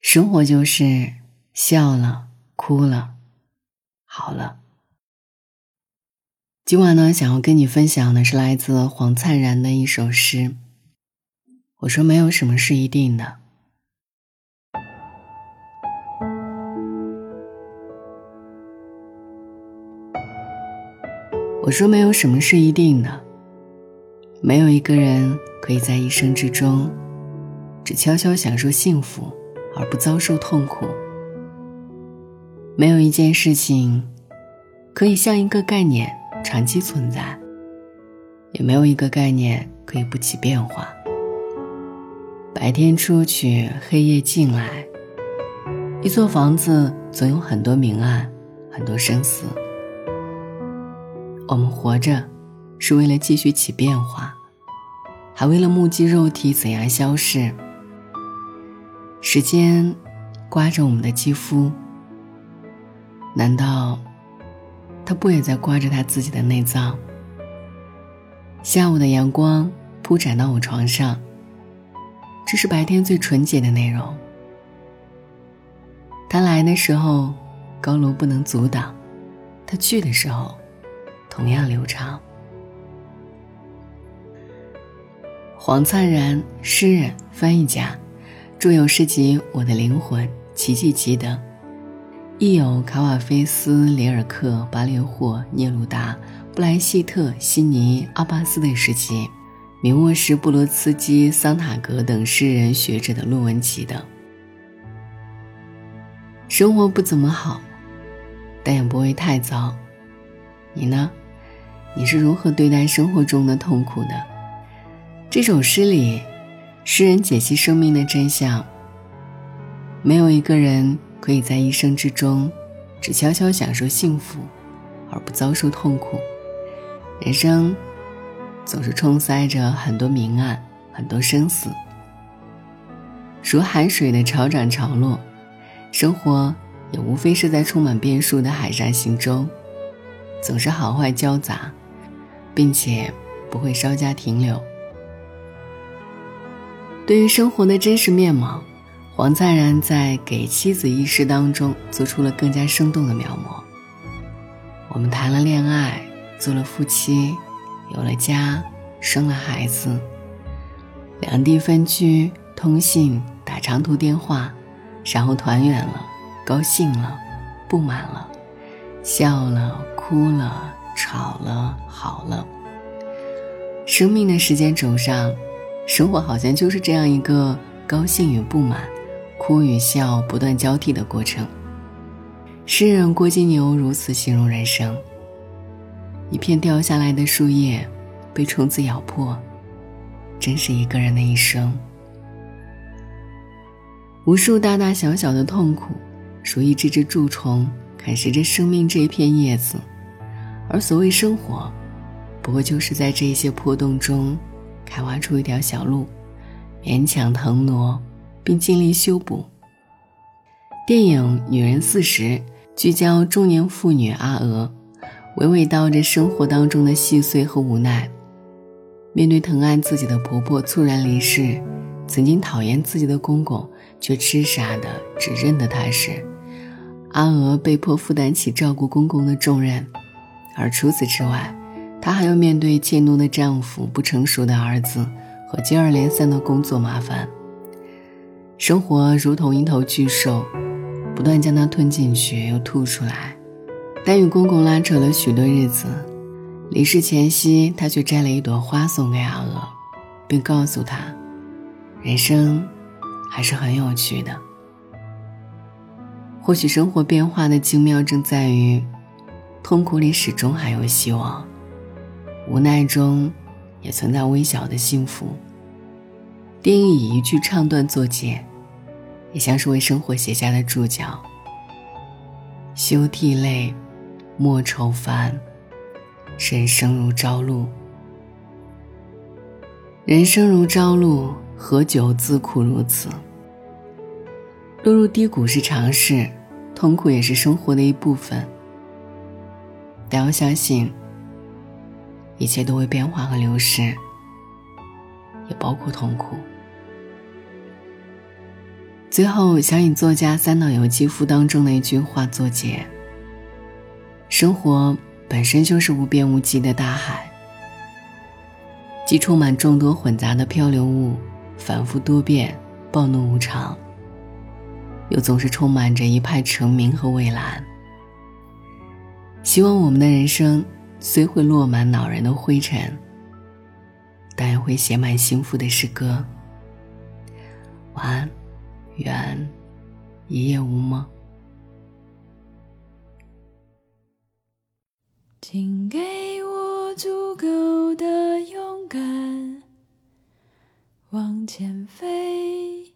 生活就是笑了，哭了，好了。今晚呢，想要跟你分享的是来自黄灿然的一首诗。我说，没有什么是一定的。我说，没有什么是一定的。没有一个人可以在一生之中，只悄悄享受幸福，而不遭受痛苦。没有一件事情，可以像一个概念。长期存在，也没有一个概念可以不起变化。白天出去，黑夜进来。一座房子总有很多明暗，很多生死。我们活着，是为了继续起变化，还为了目击肉体怎样消逝。时间刮着我们的肌肤，难道？他不也在刮着他自己的内脏。下午的阳光铺展到我床上，这是白天最纯洁的内容。他来的时候，高楼不能阻挡；他去的时候，同样流畅。黄灿然，诗人、翻译家，著有诗集《我的灵魂》《奇迹集》等。亦有卡瓦菲斯、里尔克、巴列霍、聂鲁达、布莱希特、悉尼、阿巴斯的诗集，米沃什、布罗茨基、桑塔格等诗人学者的论文集等。生活不怎么好，但也不会太糟。你呢？你是如何对待生活中的痛苦的？这首诗里，诗人解析生命的真相。没有一个人。可以在一生之中，只悄悄享受幸福，而不遭受痛苦。人生总是充塞着很多明暗，很多生死。如海水的潮涨潮落，生活也无非是在充满变数的海上行舟，总是好坏交杂，并且不会稍加停留。对于生活的真实面貌。黄灿然在《给妻子》一诗当中做出了更加生动的描摹。我们谈了恋爱，做了夫妻，有了家，生了孩子，两地分居，通信，打长途电话，然后团圆了，高兴了，不满了，笑了，哭了，吵了，好了。生命的时间轴上，生活好像就是这样一个高兴与不满。哭与笑不断交替的过程。诗人郭金牛如此形容人生：一片掉下来的树叶，被虫子咬破，真是一个人的一生。无数大大小小的痛苦，如一只只蛀虫啃食着生命这一片叶子，而所谓生活，不过就是在这些破洞中，开挖出一条小路，勉强腾挪。并尽力修补。电影《女人四十》聚焦中年妇女阿娥，娓娓道着生活当中的细碎和无奈。面对疼爱自己的婆婆猝然离世，曾经讨厌自己的公公却痴傻的只认得他时，阿娥被迫负担起照顾公公的重任。而除此之外，她还要面对迁怒的丈夫、不成熟的儿子和接二连三的工作麻烦。生活如同一头巨兽，不断将它吞进去又吐出来。但与公公拉扯了许多日子，离世前夕，她却摘了一朵花送给阿娥，并告诉她：“人生还是很有趣的。或许生活变化的精妙正在于，痛苦里始终还有希望，无奈中也存在微小的幸福。”电影以一句唱段作结。也像是为生活写下的注脚。休涕泪，莫愁烦，人生如朝露。人生如朝露，何久自苦如此？落入低谷是常事，痛苦也是生活的一部分。但要相信，一切都会变化和流逝，也包括痛苦。最后，想以作家三岛由纪夫当中的一句话作结：生活本身就是无边无际的大海，既充满众多混杂的漂流物，反复多变，暴怒无常，又总是充满着一派澄明和蔚蓝。希望我们的人生虽会落满恼人的灰尘，但也会写满幸福的诗歌。晚安。愿一夜无梦。请给我足够的勇敢，往前飞，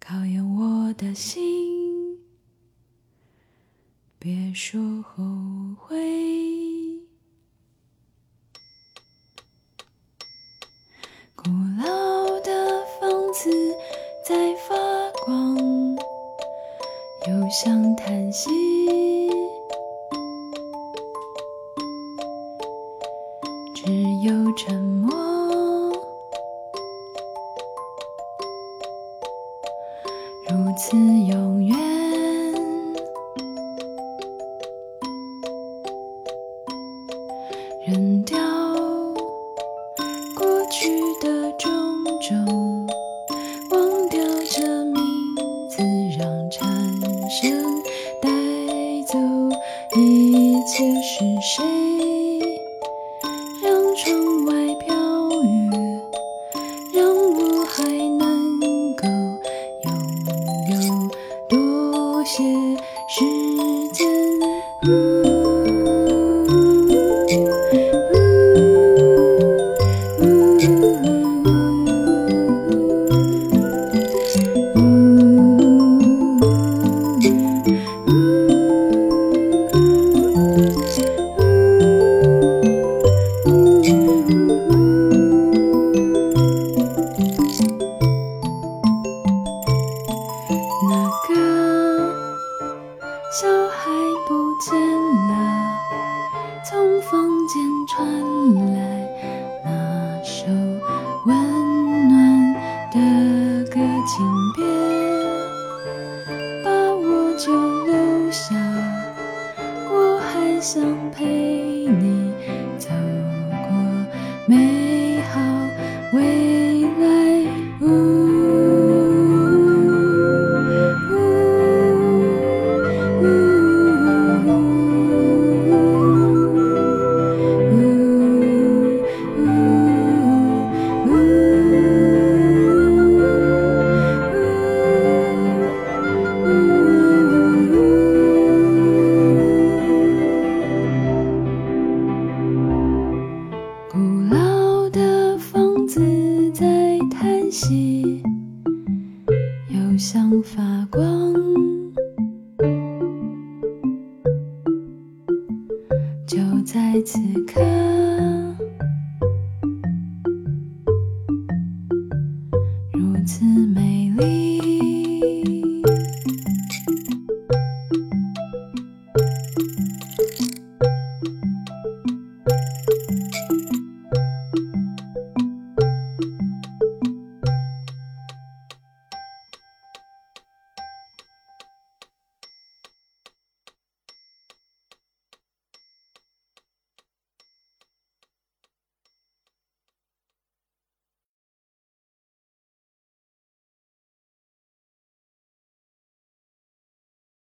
考验我的心，别说后悔。古老的房子在发光，又像叹息，只有沉默，如此永远，些时间。从房间传来叹息又想发光。就在此刻如此美丽。